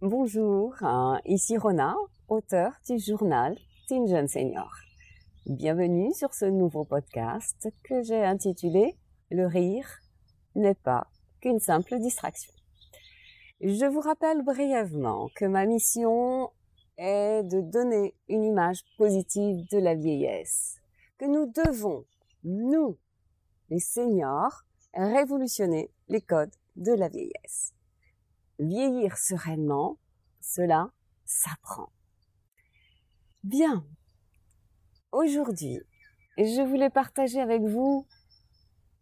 Bonjour, hein, ici Rona, auteur du journal Teen Senior. Bienvenue sur ce nouveau podcast que j'ai intitulé Le rire n'est pas qu'une simple distraction. Je vous rappelle brièvement que ma mission est de donner une image positive de la vieillesse, que nous devons, nous, les seniors, révolutionner les codes de la vieillesse. Vieillir sereinement, cela s'apprend. Bien. Aujourd'hui, je voulais partager avec vous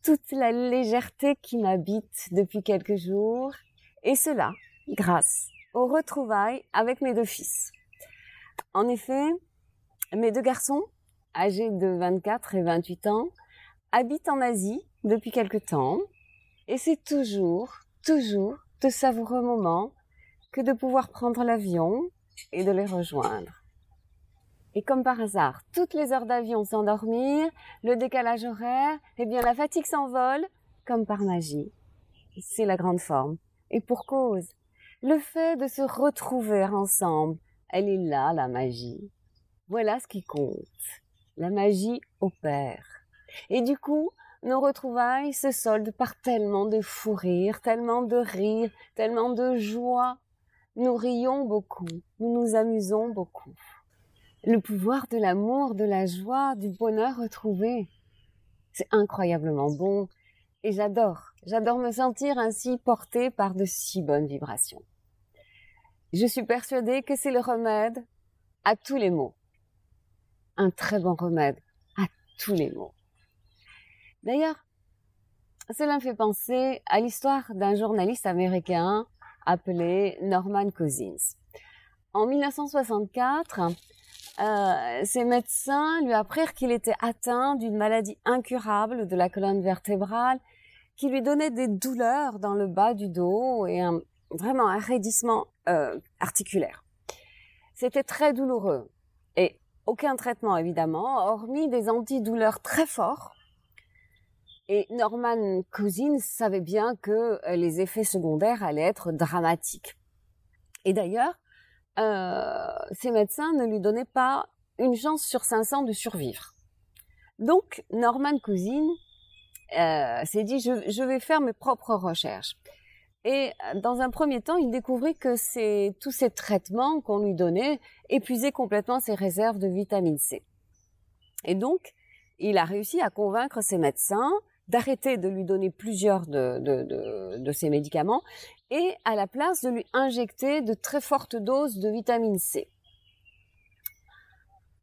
toute la légèreté qui m'habite depuis quelques jours, et cela grâce aux retrouvailles avec mes deux fils. En effet, mes deux garçons, âgés de 24 et 28 ans, habitent en Asie depuis quelque temps, et c'est toujours, toujours de savoureux moments que de pouvoir prendre l'avion et de les rejoindre. Et comme par hasard, toutes les heures d'avion s'endormir, le décalage horaire, eh bien la fatigue s'envole comme par magie. C'est la grande forme. Et pour cause, le fait de se retrouver ensemble, elle est là, la magie. Voilà ce qui compte. La magie opère. Et du coup, nos retrouvailles se soldent par tellement de fou rire, tellement de rire, tellement de joie. Nous rions beaucoup, nous nous amusons beaucoup. Le pouvoir de l'amour, de la joie, du bonheur retrouvé. C'est incroyablement bon et j'adore, j'adore me sentir ainsi portée par de si bonnes vibrations. Je suis persuadée que c'est le remède à tous les maux. Un très bon remède à tous les maux. D'ailleurs, cela me fait penser à l'histoire d'un journaliste américain appelé Norman Cousins. En 1964, euh, ses médecins lui apprirent qu'il était atteint d'une maladie incurable de la colonne vertébrale qui lui donnait des douleurs dans le bas du dos et vraiment un raidissement euh, articulaire. C'était très douloureux et aucun traitement évidemment, hormis des antidouleurs très forts et Norman Cousins savait bien que euh, les effets secondaires allaient être dramatiques. Et d'ailleurs, euh, ses médecins ne lui donnaient pas une chance sur 500 de survivre. Donc, Norman Cousins euh, s'est dit, je, je, vais faire mes propres recherches. Et euh, dans un premier temps, il découvrit que tous ces traitements qu'on lui donnait épuisaient complètement ses réserves de vitamine C. Et donc, il a réussi à convaincre ses médecins d'arrêter de lui donner plusieurs de, de, médicaments et à la place de lui injecter de très fortes doses de vitamine C.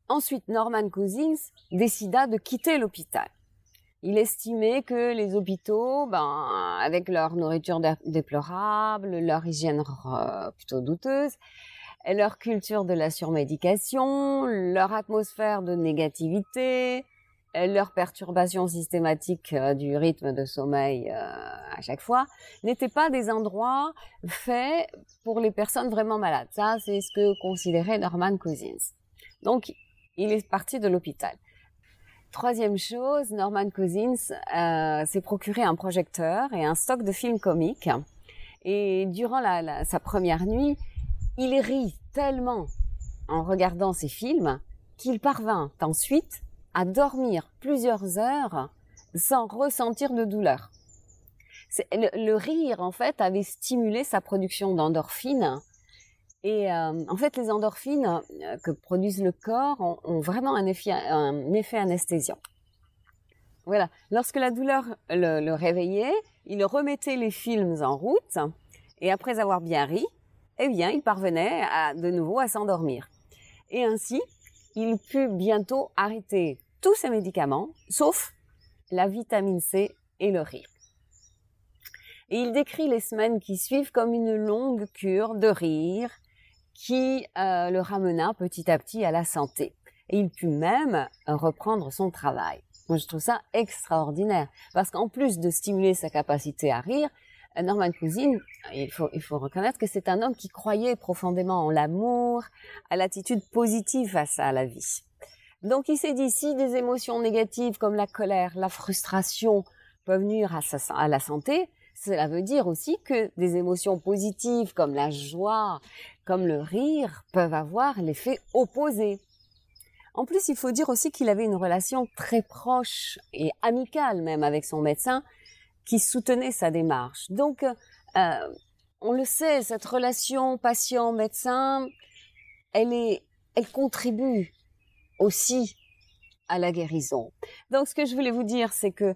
Ensuite, Norman Cousins décida de quitter l'hôpital. Il estimait que les hôpitaux, ben, avec leur nourriture déplorable, leur hygiène euh, plutôt douteuse, leur culture de la surmédication, leur atmosphère de négativité, leur perturbation systématique euh, du rythme de sommeil euh, à chaque fois n'étaient pas des endroits faits pour les personnes vraiment malades. Ça, c'est ce que considérait Norman Cousins. Donc, il est parti de l'hôpital. Troisième chose, Norman Cousins euh, s'est procuré un projecteur et un stock de films comiques. Et durant sa première nuit, il rit tellement en regardant ces films qu'il parvint ensuite à dormir plusieurs heures sans ressentir de douleur. Le, rire, en fait, avait stimulé sa production d'endorphines. Et euh, en fait, les endorphines euh, que produisent le corps ont, vraiment un effet, anesthésiant. Voilà. Lorsque la douleur le, le, réveillait, il remettait les films en route et après avoir bien ri, eh bien, il parvenait à, de nouveau à s'endormir. Et ainsi, il put bientôt arrêter tous ses médicaments, sauf la vitamine C et le rire. Et il décrit les semaines qui suivent comme une longue cure de rire qui euh, le ramena petit à petit à la santé. Et il put même reprendre son travail. Moi, je trouve ça extraordinaire parce qu'en plus de stimuler sa capacité à rire, Norman Cousine, il faut reconnaître que c'est un homme qui croyait profondément en l'amour, à l'attitude positive face à la vie. Donc il s'est dit, si des émotions négatives comme la colère, la frustration peuvent nuire à, sa, la santé, cela veut dire aussi que des émotions positives comme la joie, comme le rire, peuvent avoir l'effet opposé. En plus, il faut dire aussi qu'il avait une relation très proche et amicale même avec son médecin qui soutenait sa démarche. Donc, euh, on le sait, cette relation patient-médecin, elle elle contribue aussi à la guérison. Donc, ce que je voulais vous dire, c'est que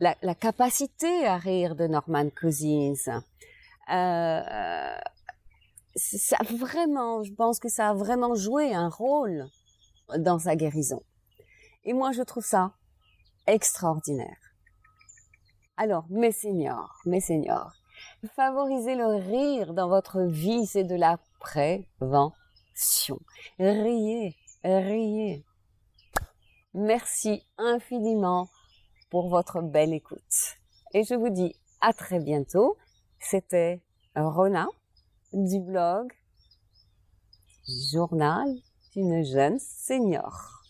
la, capacité à rire de Norman Cousins, euh, ça vraiment, je pense que ça a vraiment joué un rôle dans sa guérison. Et moi, je trouve ça extraordinaire. Alors, mes seigneurs, mes seigneurs, favorisez le rire dans votre vie, c'est de la prévention. Riez, riez. Merci infiniment pour votre belle écoute. Et je vous dis à très bientôt. C'était Rona du blog Journal d'une jeune senior.